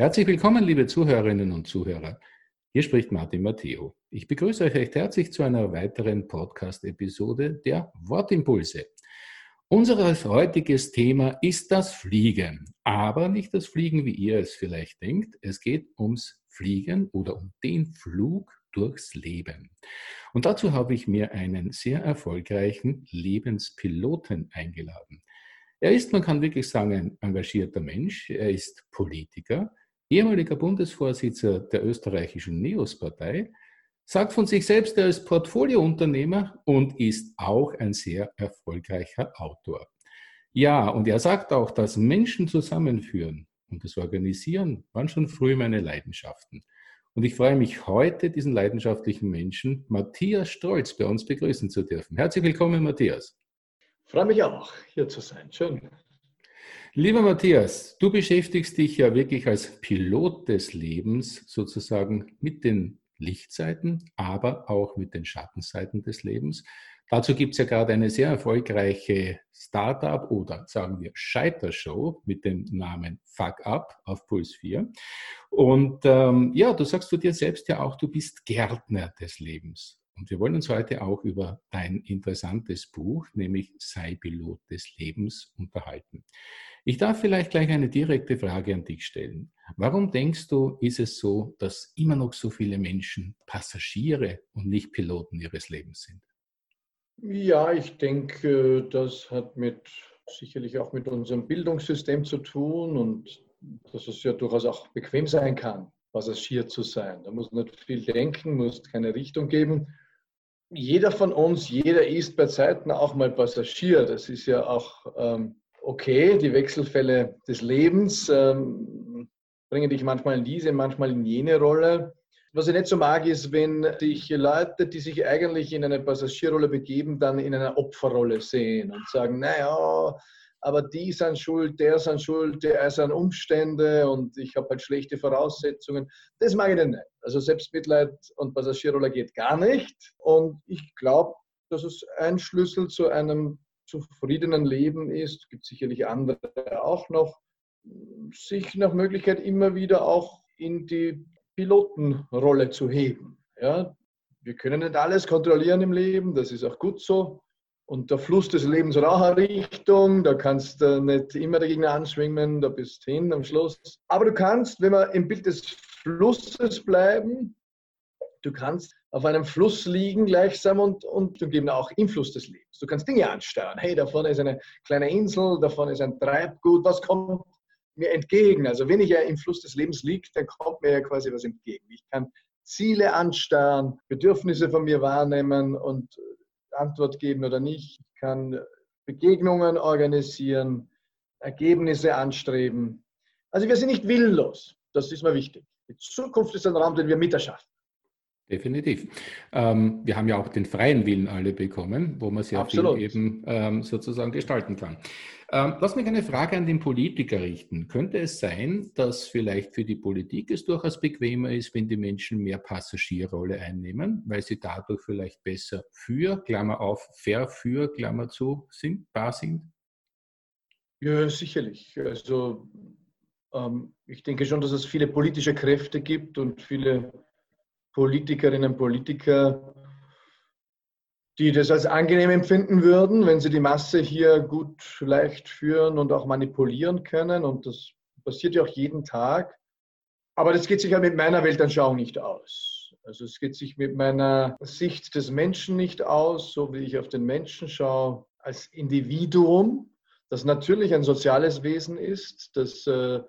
Herzlich willkommen, liebe Zuhörerinnen und Zuhörer. Hier spricht Martin Matteo. Ich begrüße euch recht herzlich zu einer weiteren Podcast-Episode der Wortimpulse. Unser heutiges Thema ist das Fliegen, aber nicht das Fliegen, wie ihr es vielleicht denkt. Es geht ums Fliegen oder um den Flug durchs Leben. Und dazu habe ich mir einen sehr erfolgreichen Lebenspiloten eingeladen. Er ist, man kann wirklich sagen, ein engagierter Mensch. Er ist Politiker, ehemaliger Bundesvorsitzender der österreichischen NEOS-Partei, sagt von sich selbst, er ist Portfoliounternehmer und ist auch ein sehr erfolgreicher Autor. Ja, und er sagt auch, dass Menschen zusammenführen und das Organisieren waren schon früh meine Leidenschaften. Und ich freue mich heute, diesen leidenschaftlichen Menschen, Matthias Stolz, bei uns begrüßen zu dürfen. Herzlich willkommen, Matthias. Freue mich auch, hier zu sein. Schön. Lieber Matthias, du beschäftigst dich ja wirklich als Pilot des Lebens sozusagen mit den Lichtseiten, aber auch mit den Schattenseiten des Lebens. Dazu gibt es ja gerade eine sehr erfolgreiche Startup oder sagen wir Scheitershow mit dem Namen Fuck Up auf Puls 4. Und ähm, ja, du sagst du dir selbst ja auch, du bist Gärtner des Lebens. Und wir wollen uns heute auch über dein interessantes Buch, nämlich Sei Pilot des Lebens, unterhalten. Ich darf vielleicht gleich eine direkte Frage an dich stellen. Warum denkst du, ist es so, dass immer noch so viele Menschen Passagiere und nicht Piloten ihres Lebens sind? Ja, ich denke, das hat mit sicherlich auch mit unserem Bildungssystem zu tun und dass es ja durchaus auch bequem sein kann, Passagier zu sein. Da muss nicht viel denken, muss keine Richtung geben jeder von uns, jeder ist bei Zeiten auch mal Passagier. Das ist ja auch ähm, okay. Die Wechselfälle des Lebens ähm, bringen dich manchmal in diese, manchmal in jene Rolle. Was ich nicht so mag, ist, wenn sich Leute, die sich eigentlich in eine Passagierrolle begeben, dann in einer Opferrolle sehen und sagen, naja, aber die sind schuld, der sind schuld, der sind Umstände und ich habe halt schlechte Voraussetzungen. Das mag ich nicht. Also Selbstmitleid und Passagierrolle geht gar nicht. Und ich glaube, dass es ein Schlüssel zu einem zufriedenen Leben ist. Gibt sicherlich andere auch noch. Sich nach Möglichkeit immer wieder auch in die Pilotenrolle zu heben. Ja, wir können nicht alles kontrollieren im Leben, das ist auch gut so. Und der Fluss des Lebens hat auch eine Richtung, da kannst du nicht immer dagegen anschwimmen, da bist du hin am Schluss. Aber du kannst, wenn wir im Bild des Flusses bleiben, du kannst auf einem Fluss liegen gleichsam und, und du geben auch im Fluss des Lebens. Du kannst Dinge ansteuern. Hey, da vorne ist eine kleine Insel, da vorne ist ein Treibgut, was kommt mir entgegen? Also wenn ich ja im Fluss des Lebens liege, dann kommt mir ja quasi was entgegen. Ich kann Ziele ansteuern, Bedürfnisse von mir wahrnehmen und Antwort geben oder nicht. Ich kann Begegnungen organisieren, Ergebnisse anstreben. Also wir sind nicht willlos. Das ist mir wichtig. Die Zukunft ist ein Raum, den wir miterschaffen. Definitiv. Ähm, wir haben ja auch den freien Willen alle bekommen, wo man sehr Absolut. viel eben ähm, sozusagen gestalten kann. Ähm, lass mich eine Frage an den Politiker richten. Könnte es sein, dass vielleicht für die Politik es durchaus bequemer ist, wenn die Menschen mehr Passagierrolle einnehmen, weil sie dadurch vielleicht besser für, Klammer auf, fair für, Klammer zu, sind, bar sind? Ja, sicherlich. Also ähm, ich denke schon, dass es viele politische Kräfte gibt und viele Politikerinnen und Politiker, die das als angenehm empfinden würden, wenn sie die Masse hier gut leicht führen und auch manipulieren können. Und das passiert ja auch jeden Tag. Aber das geht sich ja mit meiner Weltanschauung nicht aus. Also es geht sich mit meiner Sicht des Menschen nicht aus, so wie ich auf den Menschen schaue, als Individuum, das natürlich ein soziales Wesen ist, das äh,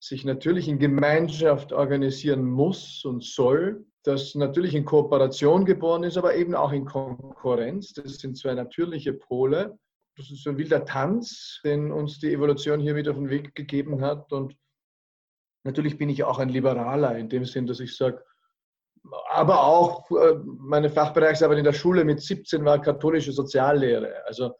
sich natürlich in Gemeinschaft organisieren muss und soll, das natürlich in Kooperation geboren ist, aber eben auch in Konkurrenz. Das sind zwei natürliche Pole. Das ist so ein wilder Tanz, den uns die Evolution hier wieder auf den Weg gegeben hat. Und natürlich bin ich auch ein Liberaler in dem Sinn, dass ich sage, aber auch äh, meine Fachbereichsarbeit in der Schule mit 17 war katholische Soziallehre. Also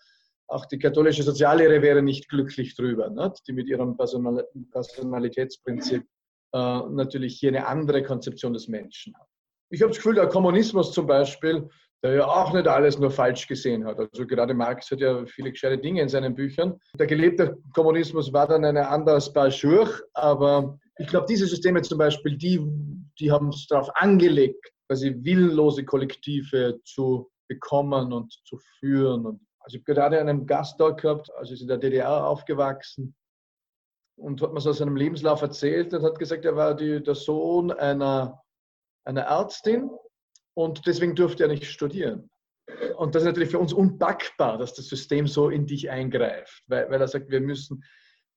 auch die katholische Soziallehre wäre nicht glücklich drüber, nicht? die mit ihrem Personalitätsprinzip äh, natürlich hier eine andere Konzeption des Menschen hat. Ich habe das Gefühl, der Kommunismus zum Beispiel, der ja auch nicht alles nur falsch gesehen hat. Also gerade Marx hat ja viele gescheite Dinge in seinen Büchern. Der gelebte Kommunismus war dann eine anders Paar aber Ich glaube, diese Systeme zum Beispiel, die, die haben es darauf angelegt, quasi willenlose Kollektive zu bekommen und zu führen. Und also ich habe gerade einen Gast dort gehabt, also ist in der DDR aufgewachsen und hat mir so aus seinem Lebenslauf erzählt und hat gesagt, er war die, der Sohn einer, einer Ärztin und deswegen durfte er nicht studieren. Und das ist natürlich für uns unpackbar, dass das System so in dich eingreift, weil, weil er sagt, wir müssen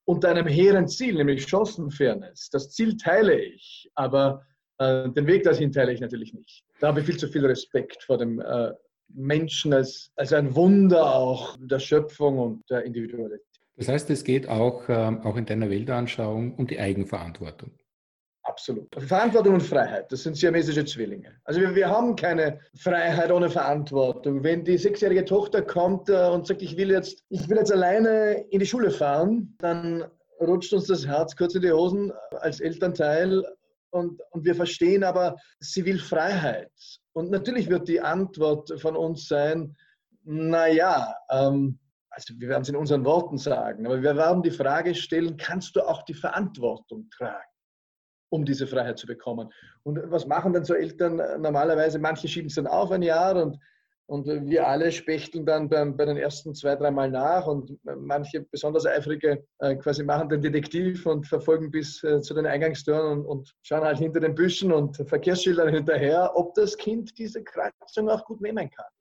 unter einem hehren Ziel, nämlich Chancenfairness, das Ziel teile ich, aber äh, den Weg dorthin teile ich natürlich nicht. Da habe ich viel zu viel Respekt vor dem äh, Menschen als, als ein Wunder auch der Schöpfung und der Individualität. Das heißt, es geht auch, ähm, auch in deiner Weltanschauung um die Eigenverantwortung. Absolut. Verantwortung und Freiheit, das sind siamesische Zwillinge. Also wir, wir haben keine Freiheit ohne Verantwortung. Wenn die sechsjährige Tochter kommt äh, und sagt, ich will jetzt, ich will jetzt alleine in die Schule fahren, dann rutscht uns das Herz kurz in die Hosen als Elternteil und, und wir verstehen aber, sie will Freiheit. Und natürlich wird die Antwort von uns sein, naja, ähm, also wir werden es in unseren Worten sagen, aber wir werden die Frage stellen, kannst du auch die Verantwortung tragen, um diese Freiheit zu bekommen? Und was machen dann so Eltern normalerweise? Manche schieben es dann auf ein Jahr und, und wir alle spechteln dann beim, bei den ersten zwei, dreimal nach und manche besonders eifrige äh, quasi machen den Detektiv und verfolgen bis äh, zu den Eingangstüren und, und, schauen halt hinter den Büschen und Verkehrsschildern hinterher, ob das Kind diese Kreuzung auch gut nehmen kann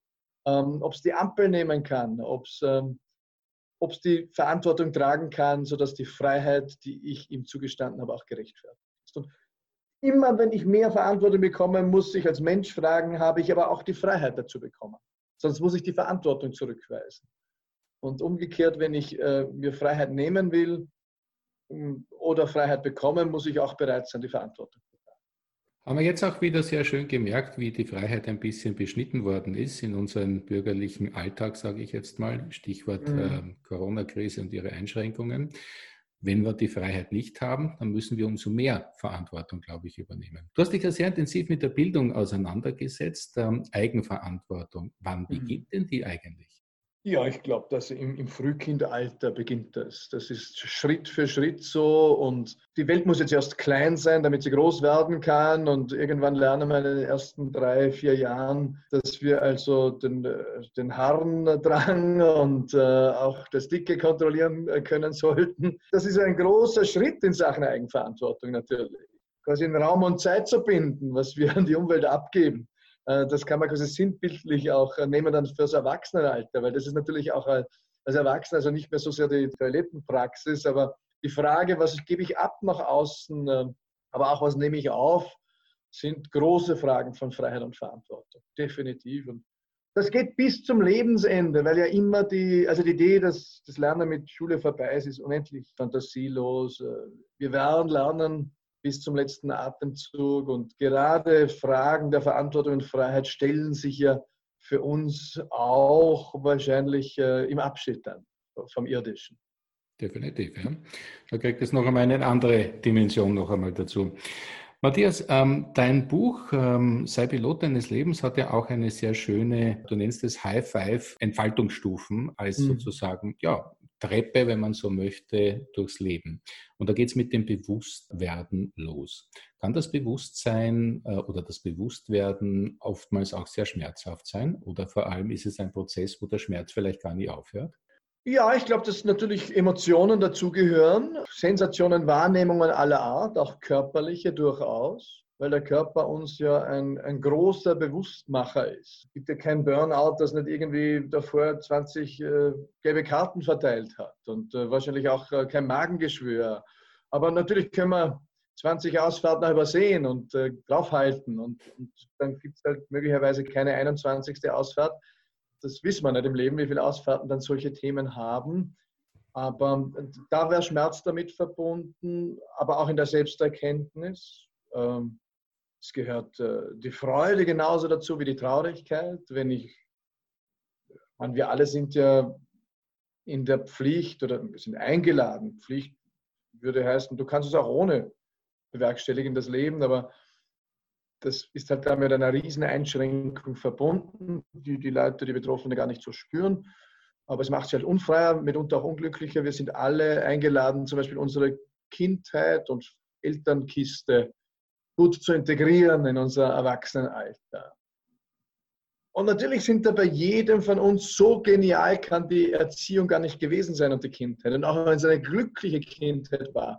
ähm, ob es die Ampel nehmen kann, ob es ähm, die Verantwortung tragen kann, sodass die Freiheit, die ich ihm zugestanden habe, auch gerechtfertigt ist. Und immer wenn ich mehr Verantwortung bekomme, muss ich als Mensch fragen, habe ich aber auch die Freiheit dazu bekommen. Sonst muss ich die Verantwortung zurückweisen. Und umgekehrt, wenn ich äh, mir Freiheit nehmen will ähm, oder Freiheit bekommen, muss ich auch bereit sein, die Verantwortung haben wir jetzt auch wieder sehr schön gemerkt, wie die Freiheit ein bisschen beschnitten worden ist in unserem bürgerlichen Alltag, sage ich jetzt mal. Stichwort mhm. äh, Corona-Krise und ihre Einschränkungen. Wenn wir die Freiheit nicht haben, dann müssen wir umso mehr Verantwortung, glaube ich, übernehmen. Du hast dich ja sehr intensiv mit der Bildung auseinandergesetzt. Ähm, Eigenverantwortung. Wann mhm. beginnt denn die eigentlich? Ja, ich glaube, dass im, im Frühkindalter beginnt das. Das ist Schritt für Schritt so und die Welt muss jetzt erst klein sein, damit sie groß werden kann und irgendwann lernen wir in den ersten drei, vier Jahren, dass wir also den, den Harndrang und äh, auch das Dicke kontrollieren äh, können sollten. Das ist ein großer Schritt in Sachen Eigenverantwortung natürlich. Quasi in Raum und Zeit zu binden, was wir an die Umwelt abgeben. Äh, das kann man quasi sinnbildlich auch äh, nehmen dann fürs Erwachsenenalter, weil das ist natürlich auch äh, als Erwachsener also nicht mehr so sehr die Toilettenpraxis, aber die Frage, was gebe ich ab nach außen, aber auch was nehme ich auf, sind große Fragen von Freiheit und Verantwortung. Definitiv. Und das geht bis zum Lebensende, weil ja immer die, also die Idee, dass das Lernen mit Schule vorbei ist, ist unendlich fantasielos. Wir werden lernen, bis zum letzten Atemzug. Und gerade Fragen der Verantwortung und Freiheit stellen sich ja für uns auch wahrscheinlich äh, im Abschied dann vom Irdischen. Definitiv, ja. Da kriegt es noch einmal eine andere Dimension noch einmal dazu. Matthias, ähm, dein Buch ähm, Sei Pilot deines Lebens hat ja auch eine sehr schöne, du nennst es High Five Entfaltungsstufen als mhm. sozusagen, ja, Treppe, wenn man so möchte, durchs Leben. Und da geht es mit dem Bewusstwerden los. Kann das Bewusstsein äh, oder das Bewusstwerden oftmals auch sehr schmerzhaft sein? Oder vor allem ist es ein Prozess, wo der Schmerz vielleicht gar nicht aufhört? Ja, ich glaube, dass natürlich Emotionen dazugehören, Sensationen, Wahrnehmungen aller Art, auch körperliche durchaus weil der Körper uns ja ein, ein großer Bewusstmacher ist. Es gibt ja kein Burnout, das nicht irgendwie davor 20 äh, gelbe Karten verteilt hat und äh, wahrscheinlich auch äh, kein Magengeschwür. Aber natürlich können wir 20 Ausfahrten übersehen und äh, draufhalten und, und dann gibt es halt möglicherweise keine 21. Ausfahrt. Das wissen wir nicht im Leben, wie viele Ausfahrten dann solche Themen haben. Aber da wäre Schmerz damit verbunden, aber auch in der Selbsterkenntnis. Ähm, es gehört äh, die Freude genauso dazu wie die Traurigkeit. Wenn ich, man, wir alle sind ja in der Pflicht oder sind eingeladen. Pflicht würde heißen, du kannst es auch ohne bewerkstelligen, das Leben, aber das ist halt da mit einer riesen Einschränkung verbunden, die die Leute, die Betroffenen gar nicht so spüren. Aber es macht sie halt unfreier, mitunter auch unglücklicher. Wir sind alle eingeladen, zum Beispiel unsere Kindheit und Elternkiste gut zu integrieren in unser Erwachsenenalter. Und natürlich sind da bei jedem von uns so genial, kann die Erziehung gar nicht gewesen sein und die Kindheit. Und auch wenn es eine glückliche Kindheit war,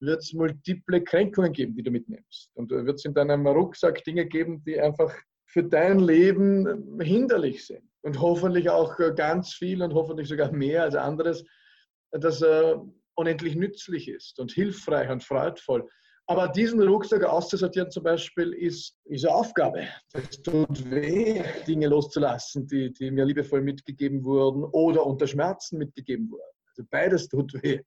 wird es multiple Kränkungen geben, die du mitnimmst. Und wird es in deinem Rucksack Dinge geben, die einfach für dein Leben hinderlich sind. Und hoffentlich auch ganz viel und hoffentlich sogar mehr als anderes, das äh, unendlich nützlich ist und hilfreich und freudvoll. Aber diesen Rucksack auszusortieren zum Beispiel ist, ist eine Aufgabe. Es tut weh, Dinge loszulassen, die, die mir liebevoll mitgegeben wurden oder unter Schmerzen mitgegeben wurden. Also beides tut weh.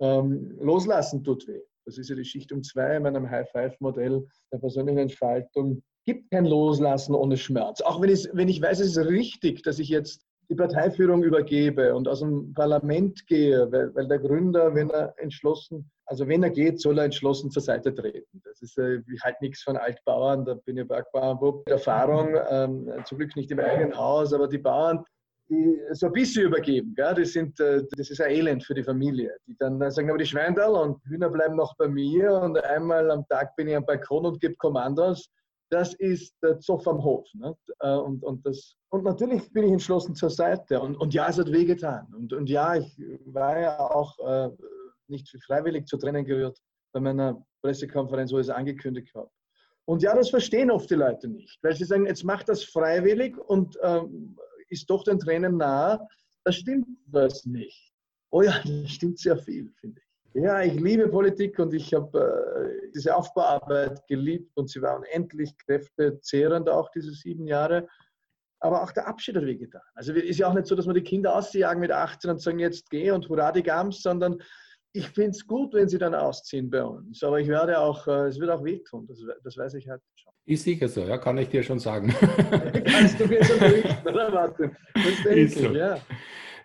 Ähm, loslassen tut weh. Das ist ja die Schichtung 2 in meinem High-Five-Modell der persönlichen Entfaltung. Gibt kein Loslassen ohne Schmerz. Auch wenn ich, wenn ich weiß, es ist richtig, dass ich jetzt die Parteiführung übergebe und aus dem Parlament gehe, weil, weil der Gründer, wenn er entschlossen, also wenn er geht, soll er entschlossen zur Seite treten. Das ist äh, halt nichts von Altbauern, da bin ich Bergbauernbub. Erfahrung, ähm, zum Glück nicht im eigenen Haus, aber die Bauern, die so ein bisschen übergeben, gell? Das, sind, äh, das ist ein Elend für die Familie. Die dann sagen, aber die Schweindal und Hühner bleiben noch bei mir und einmal am Tag bin ich am Balkon und gebe Kommandos das ist der Zoff am Hof. Ne? Und, und, das, und natürlich bin ich entschlossen zur Seite. Und, und ja, es hat wehgetan. Und, und ja, ich war ja auch äh, nicht freiwillig zu Tränen gerührt bei meiner Pressekonferenz, wo ich es angekündigt habe. Und ja, das verstehen oft die Leute nicht, weil sie sagen, jetzt macht das freiwillig und ähm, ist doch den Tränen nah. Das stimmt was nicht. Oh ja, das stimmt sehr viel, finde ich. Ja, ich liebe Politik und ich habe äh, diese Aufbauarbeit geliebt und sie war unendlich kräftezehrend auch diese sieben Jahre. Aber auch der Abschied hat wehgetan. Also ist ja auch nicht so, dass wir die Kinder ausjagen mit 18 und sagen, jetzt geh und hurra die Gams, sondern ich finde es gut, wenn sie dann ausziehen bei uns. Aber ich werde auch, äh, es wird auch wehtun, das, das weiß ich halt schon. Ist sicher so, ja, kann ich dir schon sagen. Kannst du mir schon berichten, oder Martin? Das denke ich, so. ja.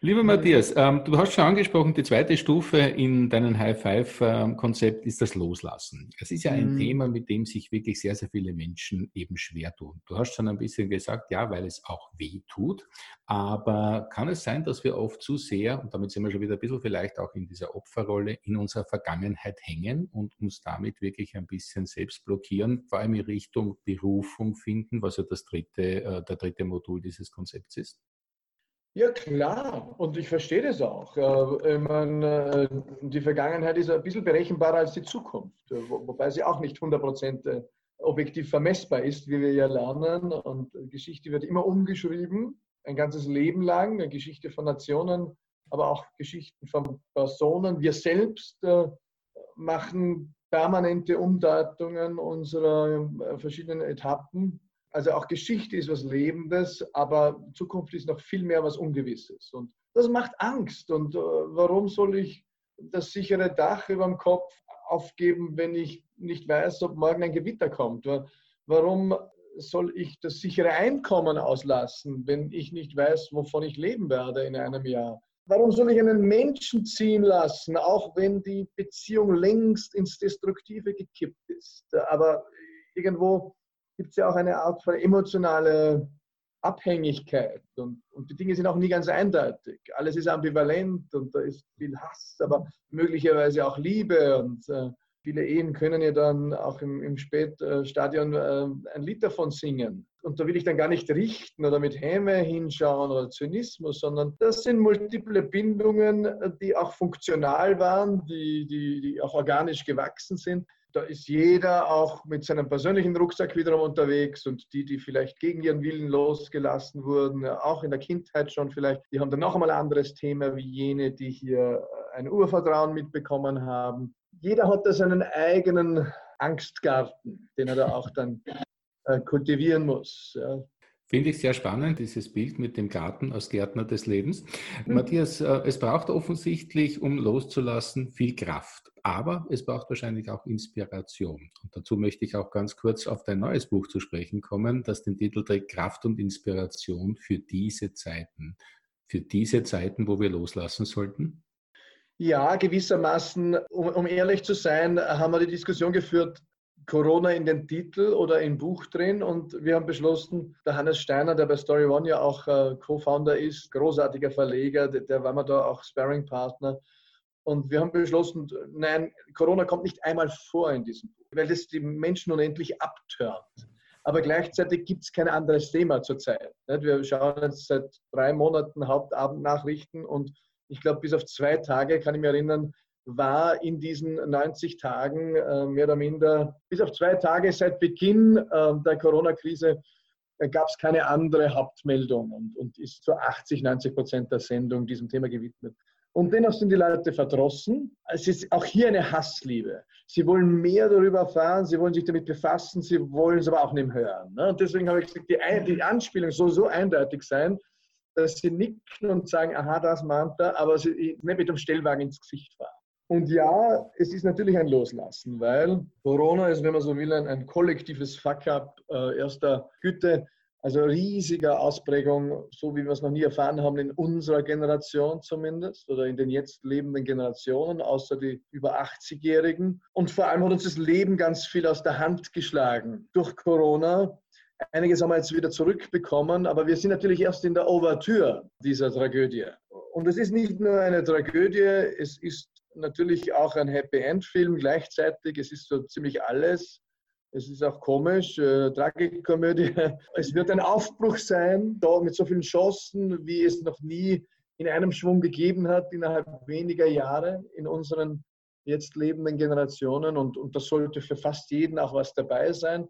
Lieber Matthias, ähm, du hast schon angesprochen, die zweite Stufe in deinem High-Five-Konzept ist das Loslassen. Es ist ja ein mhm. Thema, mit dem sich wirklich sehr, sehr viele Menschen eben schwer tun. Du hast schon ein bisschen gesagt, ja, weil es auch weh tut. Aber kann es sein, dass wir oft zu sehr, und damit sind wir schon wieder ein bisschen vielleicht auch in dieser Opferrolle, in unserer Vergangenheit hängen und uns damit wirklich ein bisschen selbst blockieren, vor allem in Richtung Berufung finden, was ja das dritte, äh, der dritte Modul dieses Konzepts ist? Ja, klar. Und ich verstehe das auch. Äh, meine, äh, die Vergangenheit ist ein bisschen berechenbarer als die Zukunft, äh, wobei sie auch nicht 100% objektiv vermessbar ist, wie wir ja lernen. Und Geschichte wird immer umgeschrieben, ein ganzes Leben lang, eine Geschichte von Nationen, aber auch Geschichten von Personen. Wir selbst machen permanente Umdeutungen unserer verschiedenen Etappen also auch Geschichte ist was Lebendes, aber Zukunft ist noch viel mehr was Ungewisses. Und das macht Angst. Und äh, warum soll ich das sichere Dach über dem Kopf aufgeben, wenn ich nicht weiß, ob morgen ein Gewitter kommt? Warum soll ich das sichere Einkommen auslassen, wenn ich nicht weiß, wovon ich leben werde in einem Jahr? Warum soll ich einen Menschen ziehen lassen, auch wenn die Beziehung längst ins Destruktive gekippt ist? Aber irgendwo gibt es ja auch eine Art von emotionale Abhängigkeit. Und, und die Dinge sind auch nie ganz eindeutig. Alles ist ambivalent und da ist viel Hass, aber möglicherweise auch Liebe. Und äh, viele Ehen können ja dann auch im, im Spätstadion äh, ein Lied davon singen. Und da will ich dann gar nicht richten oder mit Häme hinschauen oder Zynismus, sondern das sind multiple Bindungen, die auch funktional waren, die, die, die auch organisch gewachsen sind da ist jeder auch mit seinem persönlichen Rucksack wiederum unterwegs und die, die vielleicht gegen ihren Willen losgelassen wurden, auch in der Kindheit schon vielleicht, die haben dann noch einmal ein anderes Thema wie jene, die hier äh, ein Urvertrauen mitbekommen haben. Jeder hat da seinen eigenen Angstgarten, den er da auch dann äh, kultivieren muss. Ja. Finde ich sehr spannend, dieses Bild mit dem Garten als Gärtner des Lebens. Mhm. Matthias, äh, es braucht offensichtlich, um loszulassen, viel Kraft. Aber es braucht wahrscheinlich auch Inspiration. Und dazu möchte ich auch ganz kurz auf dein neues Buch zu sprechen kommen, das den Titel trägt Kraft und Inspiration für diese Zeiten. Für diese Zeiten, wo wir loslassen sollten? Ja, gewissermaßen, um, um ehrlich zu sein, haben wir die Diskussion geführt, Corona in den Titel oder im Buch drin und wir haben beschlossen, der Hannes Steiner, der bei Story One ja auch äh, Co-Founder ist, großartiger Verleger, der, der war mir da auch Sparring-Partner, Und wir haben beschlossen, nein, Corona kommt nicht einmal vor in diesem Buch, weil das die Menschen unendlich abtört. Aber gleichzeitig gibt es kein anderes Thema zurzeit. Wir schauen jetzt seit drei Monaten Hauptabendnachrichten und ich glaube, bis auf zwei Tage, kann ich mich erinnern, war in diesen 90 Tagen äh, mehr oder minder, bis auf zwei Tage seit Beginn äh, der Corona-Krise, äh, gab es keine andere Hauptmeldung und, und ist zu 80, 90 Prozent der Sendung diesem Thema gewidmet. Und dennoch sind die Leute verdrossen. Es ist auch hier eine Hassliebe. Sie wollen mehr darüber erfahren, sie wollen sich damit befassen, sie wollen es aber auch nicht hören. Ne? Und deswegen habe ich gesagt, die, die Anspielung soll so eindeutig sein, dass sie nicken und sagen, aha, das meint er, aber sie nicht mit dem Stellwagen ins Gesicht fahren. Und ja, es ist natürlich ein Loslassen, weil Corona ist, wenn man so will, ein, ein kollektives Fuck-up äh, erster Güte, also riesiger Ausprägung, so wie wir es noch nie erfahren haben in unserer Generation zumindest oder in den jetzt lebenden Generationen, außer die über 80-Jährigen. Und vor allem hat uns das Leben ganz viel aus der Hand geschlagen durch Corona. Einiges haben wir jetzt wieder zurückbekommen, aber wir sind natürlich erst in der Ouvertüre dieser Tragödie. Und es ist nicht nur eine Tragödie, es ist natürlich auch ein Happy End Film gleichzeitig. Es ist so ziemlich alles. Es ist auch komisch, äh, Tragikomödie. Es wird ein Aufbruch sein, da mit so vielen Chancen, wie es noch nie in einem Schwung gegeben hat, innerhalb weniger Jahre in unseren jetzt lebenden Generationen. Und, und das sollte für fast jeden auch was dabei sein.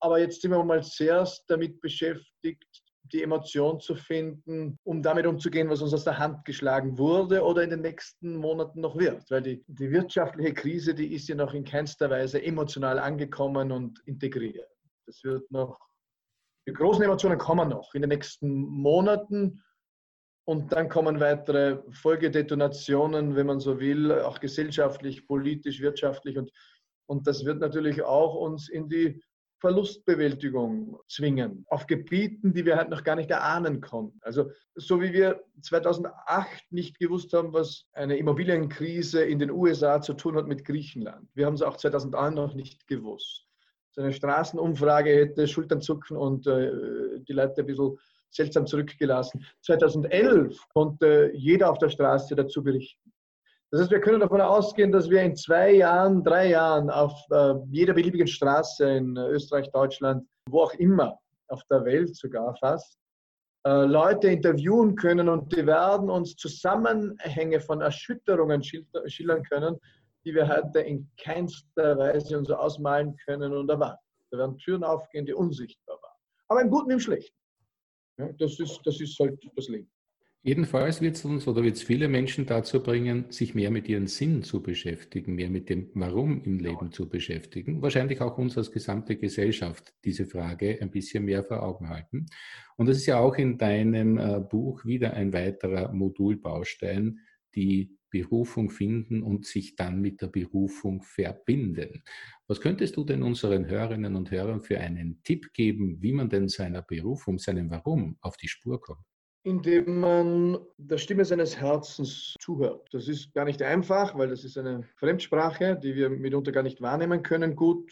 Aber jetzt sind wir mal zuerst damit beschäftigt, die Emotion zu finden, um damit umzugehen, was uns aus der Hand geschlagen wurde oder in den nächsten Monaten noch wird. Weil die, die wirtschaftliche Krise, die ist ja noch in keinster Weise emotional angekommen und integriert. Das wird noch, die großen Emotionen kommen noch in den nächsten Monaten und dann kommen weitere Folgedetonationen, wenn man so will, auch gesellschaftlich, politisch, wirtschaftlich und, und das wird natürlich auch uns in die Verlustbewältigung zwingen, auf Gebieten, die wir halt noch gar nicht erahnen konnten. Also so wie wir 2008 nicht gewusst haben, was eine Immobilienkrise in den USA zu tun hat mit Griechenland. Wir haben es auch 2001 noch nicht gewusst. So eine Straßenumfrage hätte Schultern zucken und äh, die Leute ein bisschen seltsam zurückgelassen. 2011 konnte jeder auf der Straße dazu berichten. Das heißt, wir können davon ausgehen, dass wir in zwei Jahren, drei Jahren auf äh, jeder beliebigen Straße in Österreich, Deutschland, wo auch immer, auf der Welt sogar fast, äh, Leute interviewen können und die werden uns Zusammenhänge von Erschütterungen schildern können, die wir heute in keinster Weise uns ausmalen können und erwarten. Da werden Türen aufgehen, die unsichtbar waren. Aber im Guten im Schlechten. Ja, das, ist, das ist halt das Leben. Jedenfalls wird es uns oder wird es viele Menschen dazu bringen, sich mehr mit ihren Sinn zu beschäftigen, mehr mit dem Warum im Leben zu beschäftigen. Wahrscheinlich auch uns als gesamte Gesellschaft diese Frage ein bisschen mehr vor Augen halten. Und das ist ja auch in deinem äh, Buch wieder ein weiterer Modulbaustein, die Berufung finden und sich dann mit der Berufung verbinden. Was könntest du denn unseren Hörerinnen und Hörern für einen Tipp geben, wie man denn seiner Berufung, seinem Warum auf die Spur kommt? Indem man der Stimme seines Herzens zuhört. Das ist gar nicht einfach, weil das ist eine Fremdsprache, die wir mitunter gar nicht wahrnehmen können. Gut,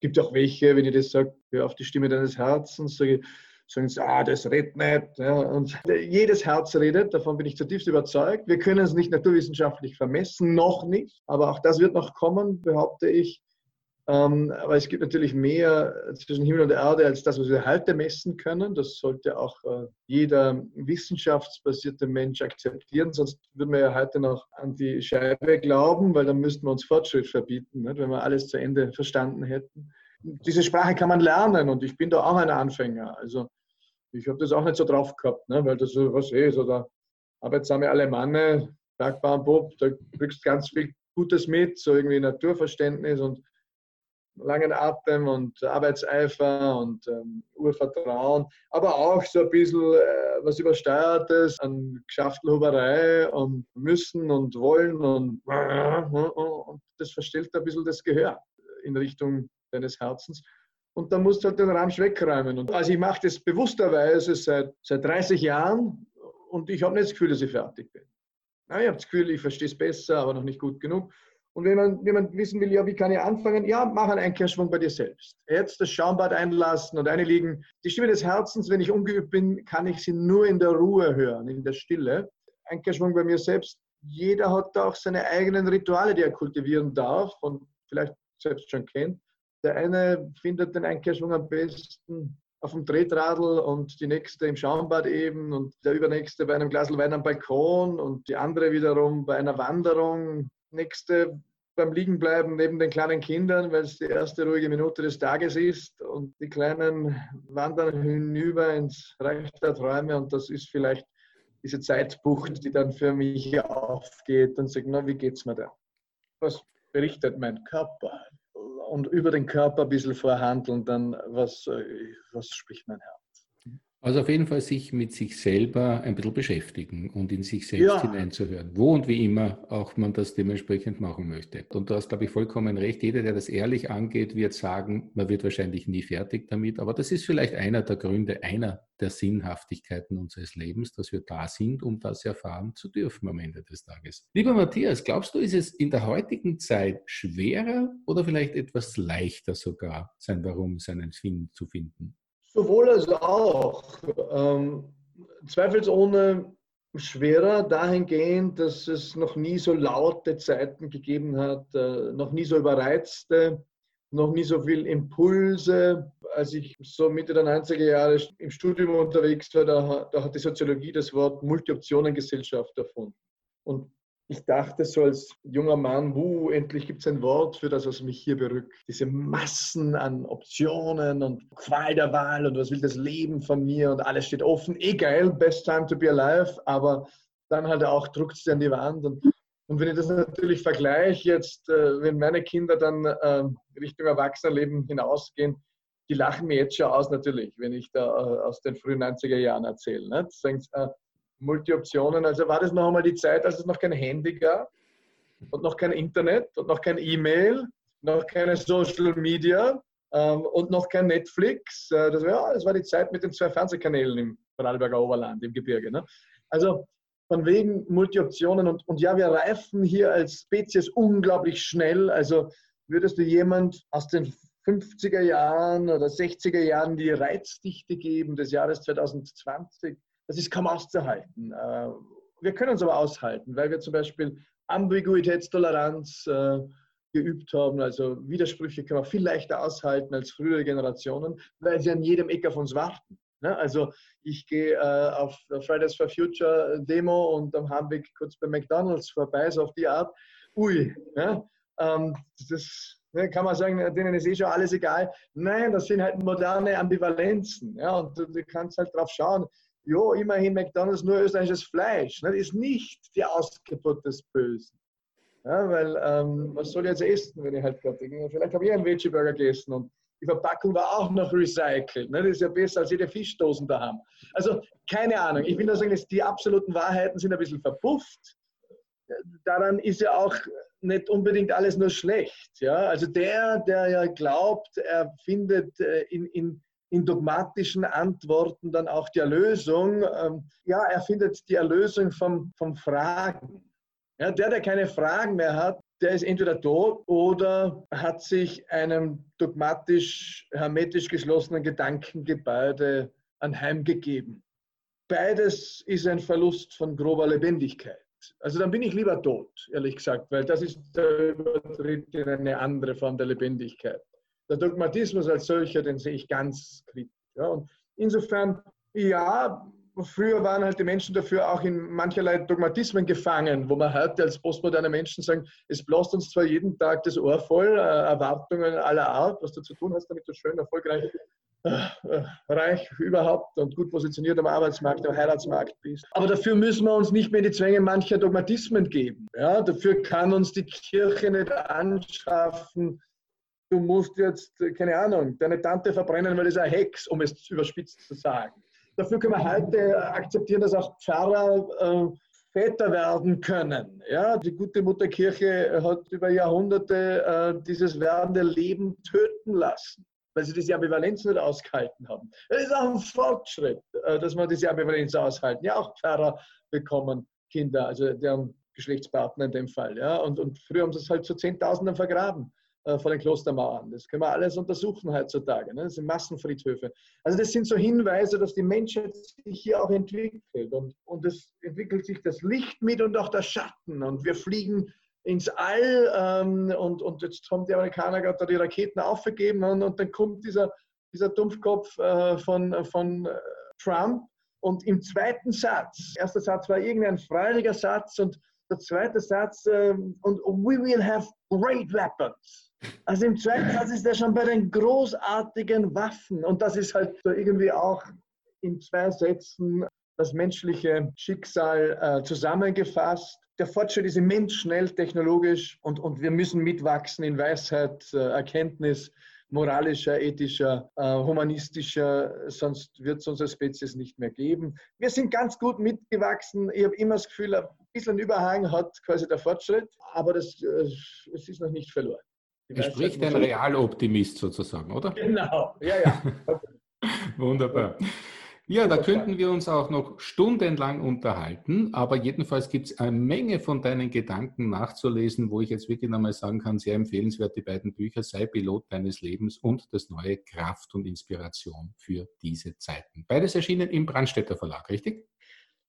gibt auch welche, wenn ich das sage, hör auf die Stimme deines Herzens, sagen sie, ah, das redet nicht. Ja, und jedes Herz redet, davon bin ich zutiefst überzeugt. Wir können es nicht naturwissenschaftlich vermessen, noch nicht, aber auch das wird noch kommen, behaupte ich. Ähm, aber es gibt natürlich mehr zwischen Himmel und Erde als das, was wir heute messen können. Das sollte auch äh, jeder wissenschaftsbasierte Mensch akzeptieren. Sonst würden wir ja heute noch an die Scheibe glauben, weil dann müssten wir uns Fortschritt verbieten, wenn wir alles zu Ende verstanden hätten. Diese Sprache kann man lernen und ich bin da auch ein Anfänger. Also ich habe das auch nicht so drauf gehabt, ne? weil das so, was eh, so der arbeitsame Alemanne, Bergbauernbub, da kriegst ganz viel Gutes mit, so irgendwie Naturverständnis und langen Atem und Arbeitseifer und ähm, Urvertrauen, aber auch so ein bisschen äh, was Übersteuertes an Geschäftelhuberei und Müssen und Wollen und, und das verstellt ein bisschen das Gehör in Richtung deines Herzens. Und da musst du halt den Ramsch wegräumen. Und also ich mache das bewussterweise seit, seit 30 Jahren und ich habe nicht das Gefühl, dass ich fertig bin. ich habe das Gefühl, ich verstehe es besser, aber noch nicht gut genug. Und wenn man, wenn man wissen will, ja, wie kann ich anfangen? Ja, mach einen Einkehrschwung bei dir selbst. Jetzt das Schaumbad einlassen und einliegen. Die Stimme des Herzens, wenn ich ungeübt bin, kann ich sie nur in der Ruhe hören, in der Stille. Einkehrschwung bei mir selbst jeder hat da auch seine eigenen Rituale, die er kultivieren darf und vielleicht selbst schon kennt. Der eine findet den Einkehrschwung am besten auf dem Tretradl und die nächste im Schaumbad eben und der übernächste bei einem Glas Wein am Balkon und die andere wiederum bei einer Wanderung. Nächste beim Liegenbleiben neben den kleinen Kindern, weil es die erste ruhige Minute des Tages ist und die Kleinen wandern hinüber ins Reich der Träume und das ist vielleicht diese Zeitbucht, die dann für mich aufgeht und sagt, na, wie geht's mir da? Was berichtet mein Körper? Und über den Körper ein bisschen vorhandeln, dann was, äh, was spricht mein Herz? Also auf jeden Fall sich mit sich selber ein bisschen beschäftigen und in sich selbst ja. hineinzuhören, wo und wie immer auch man das dementsprechend machen möchte. Und du hast, glaube ich, vollkommen recht. Jeder, der das ehrlich angeht, wird sagen, man wird wahrscheinlich nie fertig damit. Aber das ist vielleicht einer der Gründe, einer der Sinnhaftigkeiten unseres Lebens, dass wir da sind, um das erfahren zu dürfen am Ende des Tages. Lieber Matthias, glaubst du, ist es in der heutigen Zeit schwerer oder vielleicht etwas leichter sogar, sein Warum, seinen Sinn zu finden? Sowohl als auch. Ähm, zweifelsohne schwerer dahingehend, dass es noch nie so laute Zeiten gegeben hat, äh, noch nie so überreizte, noch nie so viel Impulse. Als ich so Mitte der 90er Jahre im Studium unterwegs war, da, da hat die Soziologie das Wort Multi-Optionen-Gesellschaft erfunden. Und ich dachte so als junger Mann, wuh, endlich gibt es ein Wort für das, was mich hier berückt. Diese Massen an Optionen und Qual der Wahl und was will das Leben von mir und alles steht offen. Eh geil, best time to be alive, aber dann halt auch druckt es an die Wand. Und, und, wenn ich das natürlich vergleiche, jetzt, äh, wenn meine Kinder dann äh, Richtung Erwachsenenleben hinausgehen, die lachen mir jetzt schon aus natürlich, wenn ich da äh, aus den frühen 90er Jahren erzähle. Ne? Sagen, äh, Multi-Optionen. Also war das noch einmal die Zeit, als es noch kein Handy gab und noch kein Internet und noch kein E-Mail, noch keine Social Media ähm, und noch kein Netflix. Äh, das, war, ja, das war die Zeit mit den zwei Fernsehkanälen im Vorarlberger Oberland, im Gebirge. Ne? Also von wegen Multi-Optionen und, und ja, wir reifen hier als Spezies unglaublich schnell. Also würdest du jemand aus den 50er Jahren oder 60er Jahren die Reizdichte geben des Jahres 2020 das ist kaum auszuhalten. Äh, wir können es aber aushalten, weil wir zum Beispiel Ambiguitätstoleranz äh, geübt haben. Also Widersprüche können wir viel leichter aushalten als frühere Generationen, weil sie an jedem Eck auf uns warten. Ne? Also ich gehe äh, auf Fridays for Future Demo und am Heimweg kurz bei McDonalds vorbei, so auf die Art. Ui, ne? ähm, das ne, kann man sagen, denen ist eh schon alles egal. Nein, das sind halt moderne Ambivalenzen. Und du kannst halt drauf schauen, ja, immerhin McDonalds nur österreichisches Fleisch. Das ist nicht die Ausgeburt des Bösen. Ja, weil, ähm, was soll ich jetzt essen, wenn ich halt gerade, vielleicht habe ich einen Veggie Burger gegessen und die Verpackung war auch noch recycelt. Ne? Das ist ja besser als jede Fischdosen da haben. Also, keine Ahnung. Ich will nur sagen, die absoluten Wahrheiten sind ein bisschen verpufft. Daran ist ja auch nicht unbedingt alles nur schlecht. Ja? Also der, der ja glaubt, er findet äh, in, in, in dogmatischen Antworten dann auch die Erlösung. Ähm, ja, er findet die Erlösung vom, vom Fragen. Ja, der, der keine Fragen mehr hat, der ist entweder tot oder hat sich einem dogmatisch, hermetisch geschlossenen Gedankengebäude anheimgegeben. Beides ist ein Verlust von grober Lebendigkeit. Also dann bin ich lieber tot, ehrlich gesagt, weil das ist der Übertritt in eine andere Form der Lebendigkeit der Dogmatismus als solcher, den sehe ich ganz kritisch. Ja. Und insofern, ja, früher waren halt die Menschen dafür auch in mancherlei Dogmatismen gefangen, wo man heute als postmoderne Menschen sagen, es bläst uns zwar jeden Tag das Ohr voll, äh, Erwartungen aller Art, was du zu tun hast, damit du schön erfolgreich äh, äh, reich überhaupt und gut positioniert am Arbeitsmarkt, am Heiratsmarkt bist. Aber dafür müssen wir uns nicht mehr die Zwänge mancher Dogmatismen geben. Ja, dafür kann uns die Kirche nicht anschaffen, du musst jetzt, äh, keine Ahnung, deine Tante verbrennen, weil das ein Hex, um es überspitzt zu sagen. Dafür können wir heute akzeptieren, dass auch Pfarrer äh, Väter werden können. Ja, die gute Mutterkirche hat über Jahrhunderte äh, dieses werdende Leben töten lassen, weil sie diese Ambivalenz nicht ausgehalten haben. Es ist auch ein Fortschritt, äh, dass man diese Ambivalenz aushalten. Ja, auch Pfarrer bekommen Kinder, also deren Geschlechtspartner in dem Fall. Ja, und, und früher haben sie es halt zu Zehntausenden vergraben. Äh, vor den Klostermauern. Das können wir alles untersuchen heutzutage. Ne? Das sind Massenfriedhöfe. Also das sind so Hinweise, dass die Menschheit sich hier auch entwickelt. Und, und es entwickelt sich das Licht mit und auch der Schatten. Und wir fliegen ins All ähm, und, und jetzt haben die Amerikaner gerade die Raketen aufgegeben und, und dann kommt dieser, dieser Dumpfkopf äh, von, von äh, Trump und im zweiten Satz, erster Satz war irgendein feuriger Satz und der zweite Satz, äh, und we will have great weapons. Also im zweiten Satz ist er schon bei den großartigen Waffen. Und das ist halt so irgendwie auch in zwei Sätzen das menschliche Schicksal äh, zusammengefasst. Der Fortschritt ist immens schnell technologisch und, und wir müssen mitwachsen in Weisheit, äh, Erkenntnis, moralischer, ethischer, äh, humanistischer, sonst wird es unsere Spezies nicht mehr geben. Wir sind ganz gut mitgewachsen. Ich habe immer das Gefühl, ein bisschen Überhang hat quasi der Fortschritt, aber das, äh, es ist noch nicht verloren. Du spricht ein Realoptimist sozusagen, oder? Genau, ja, ja. Wunderbar. Ja, da könnten wir uns auch noch stundenlang unterhalten, aber jedenfalls gibt es eine Menge von deinen Gedanken nachzulesen, wo ich jetzt wirklich nochmal sagen kann, sehr empfehlenswert, die beiden Bücher Sei Pilot deines Lebens und das neue Kraft und Inspiration für diese Zeiten. Beides erschienen im Brandstätter Verlag, richtig?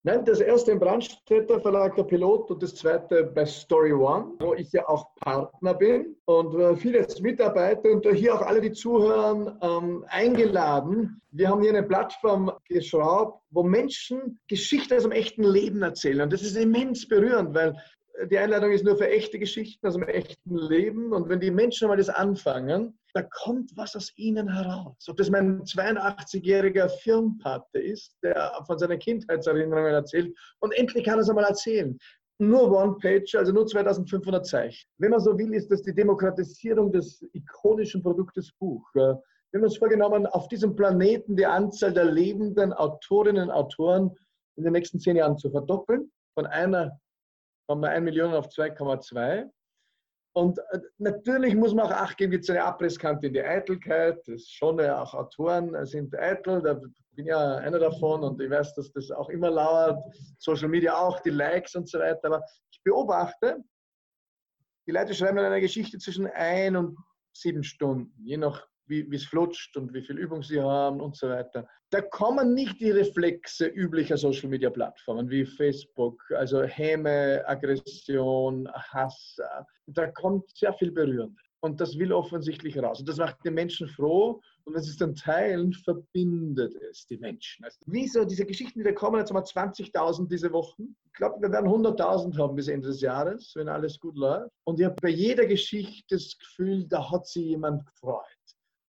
Nein, das erste im Brandstätter Verlag, der Pilot, und das zweite bei Story One, wo ich ja auch Partner bin und äh, viele Mitarbeiter und hier auch alle, die zuhören, ähm, eingeladen. Wir haben hier eine Plattform geschraubt, wo Menschen Geschichten aus dem echten Leben erzählen. Und das ist immens berührend, weil die Einladung ist nur für echte Geschichten aus dem echten Leben. Und wenn die Menschen mal das anfangen, da kommt was aus ihnen heraus. Ob das mein 82-jähriger Firmpate ist, der von seinen Kindheitserinnerungen erzählt und endlich kann er es einmal erzählen. Nur One-Page, also nur 2500 Zeichen. Wenn man so will, ist das die Demokratisierung des ikonischen Produktes Buch. Wir haben uns vorgenommen, auf diesem Planeten die Anzahl der lebenden Autorinnen und Autoren in den nächsten zehn Jahren zu verdoppeln. Von einer 1 Million auf 2,2. Und äh, natürlich muss man auch Acht geben, gibt es eine Abrisskante in die Eitelkeit. Das ist schon, ja, auch Autoren sind eitel, da bin ja einer davon und ich weiß, dass das auch immer lauert. Social Media auch, die Likes und so weiter. Aber ich beobachte, die Leute schreiben eine Geschichte zwischen ein und sieben Stunden, je nach wie es flutscht und wie viel Übung sie haben und so weiter. Da kommen nicht die Reflexe üblicher Social Media Plattformen wie Facebook, also Häme, Aggression, Hass. Da kommt sehr viel Berührend. Und das will offensichtlich raus. Und das macht die Menschen froh. Und wenn sie es dann teilen, verbindet es die Menschen. Also, wieso diese Geschichten, die da kommen, jetzt haben wir 20.000 diese Wochen. Ich glaube, wir werden 100.000 haben bis Ende des Jahres, wenn alles gut läuft. Und ich habe bei jeder Geschichte das Gefühl, da hat sich jemand gefreut.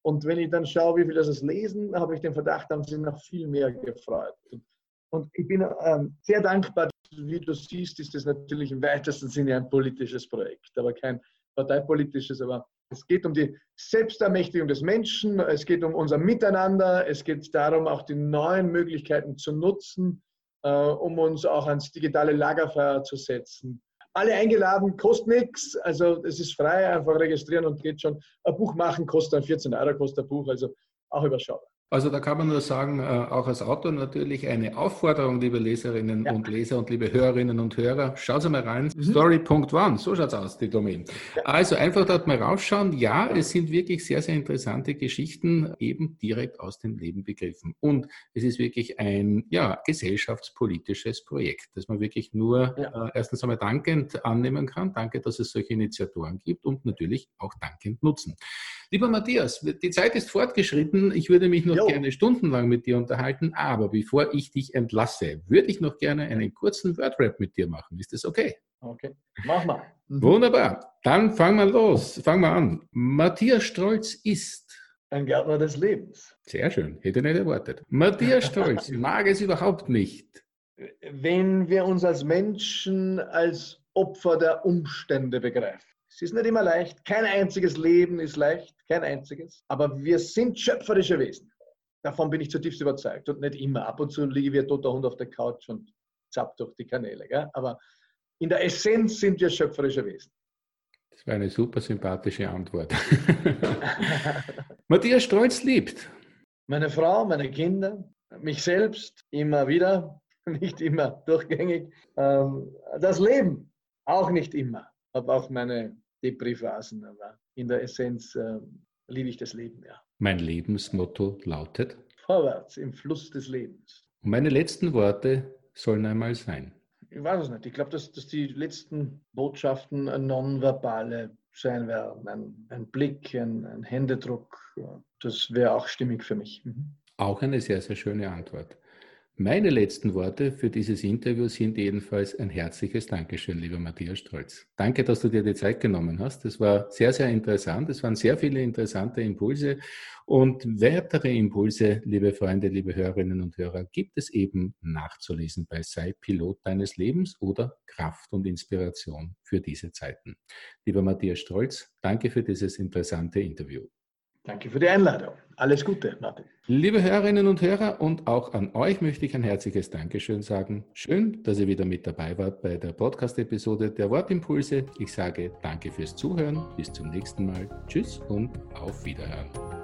Und wenn ich dann schaue, wie viele das lesen, habe ich den Verdacht, haben sie noch viel mehr gefreut. Und ich bin ähm, sehr dankbar, wie du siehst, ist das natürlich im weitesten Sinne ein politisches Projekt, aber kein parteipolitisches, aber es geht um die Selbstermächtigung des Menschen, es geht um unser Miteinander, es geht darum, auch die neuen Möglichkeiten zu nutzen, äh, um uns auch ans digitale Lagerfeuer zu setzen alle eingeladen, kostet nichts. Also es ist frei, einfach registrieren und geht schon. Ein Buch machen kostet dann 14 Euro, kostet ein Buch, also auch überschaubar. Also da kann man nur sagen, äh, auch als Autor natürlich eine Aufforderung, liebe Leserinnen ja. und Leser und liebe Hörerinnen und Hörer. Schaut mal rein. Mhm. Story.one, so schaut's aus, die Domain. Ja. Also einfach dort mal rausschauen. Ja, es sind wirklich sehr, sehr interessante Geschichten, eben direkt aus dem Leben begriffen. Und es ist wirklich ein ja, gesellschaftspolitisches Projekt, das man wirklich nur ja. äh, erstens einmal dankend annehmen kann. Danke, dass es solche Initiatoren gibt und natürlich auch dankend nutzen. Lieber Matthias, die Zeit ist fortgeschritten. Ich würde mich noch jo. gerne stundenlang mit dir unterhalten, aber bevor ich dich entlasse, würde ich noch gerne einen kurzen Wordrap mit dir machen. Ist das okay? Okay, mach mal. Mhm. Wunderbar. Dann fangen wir los. Fangen wir an. Matthias Stolz ist ein Gärtner des Lebens. Sehr schön, hätte nicht erwartet. Matthias Stolz mag es überhaupt nicht. Wenn wir uns als Menschen als Opfer der Umstände begreifen. Es ist nicht immer leicht. Kein einziges Leben ist leicht, kein einziges. Aber wir sind schöpferische Wesen. Davon bin ich zutiefst überzeugt. Und nicht immer. Ab und zu liege wie ein toter Hund auf der Couch und zapp durch die Kanäle. Gell? Aber in der Essenz sind wir schöpferische Wesen. Das war eine super sympathische Antwort. Matthias Stolz liebt. Meine Frau, meine Kinder, mich selbst immer wieder, nicht immer durchgängig. Ähm, das Leben auch nicht immer. Habe auch meine Depri-Phasen, aber in der Essenz äh, liebe ich das Leben, ja. Mein Lebensmotto lautet? Vorwärts im Fluss des Lebens. Und meine letzten Worte sollen einmal sein. Ich weiß es nicht. Ich glaube, dass, dass die letzten Botschaften nonverbale sein werden. Ein, ein Blick, ein, ein, Händedruck. Das wäre auch stimmig für mich. Mhm. Auch eine sehr, sehr schöne Antwort. Meine letzten Worte für dieses Interview sind jedenfalls ein herzliches Dankeschön, lieber Matthias Stolz. Danke, dass du dir die Zeit genommen hast. Das war sehr, sehr interessant. Es waren sehr viele interessante Impulse. Und weitere Impulse, liebe Freunde, liebe Hörerinnen und Hörer, gibt es eben nachzulesen bei Sei Pilot deines Lebens oder Kraft und Inspiration für diese Zeiten. Lieber Matthias Stolz, danke für dieses interessante Interview. Danke für die Einladung. Alles Gute, Martin. Liebe Hörerinnen und Hörer und auch an euch möchte ich ein herzliches Dankeschön sagen. Schön, dass ihr wieder mit dabei wart bei der Podcast-Episode der Wortimpulse. Ich sage danke fürs Zuhören. Bis zum nächsten Mal. Tschüss und auf Wiederhören.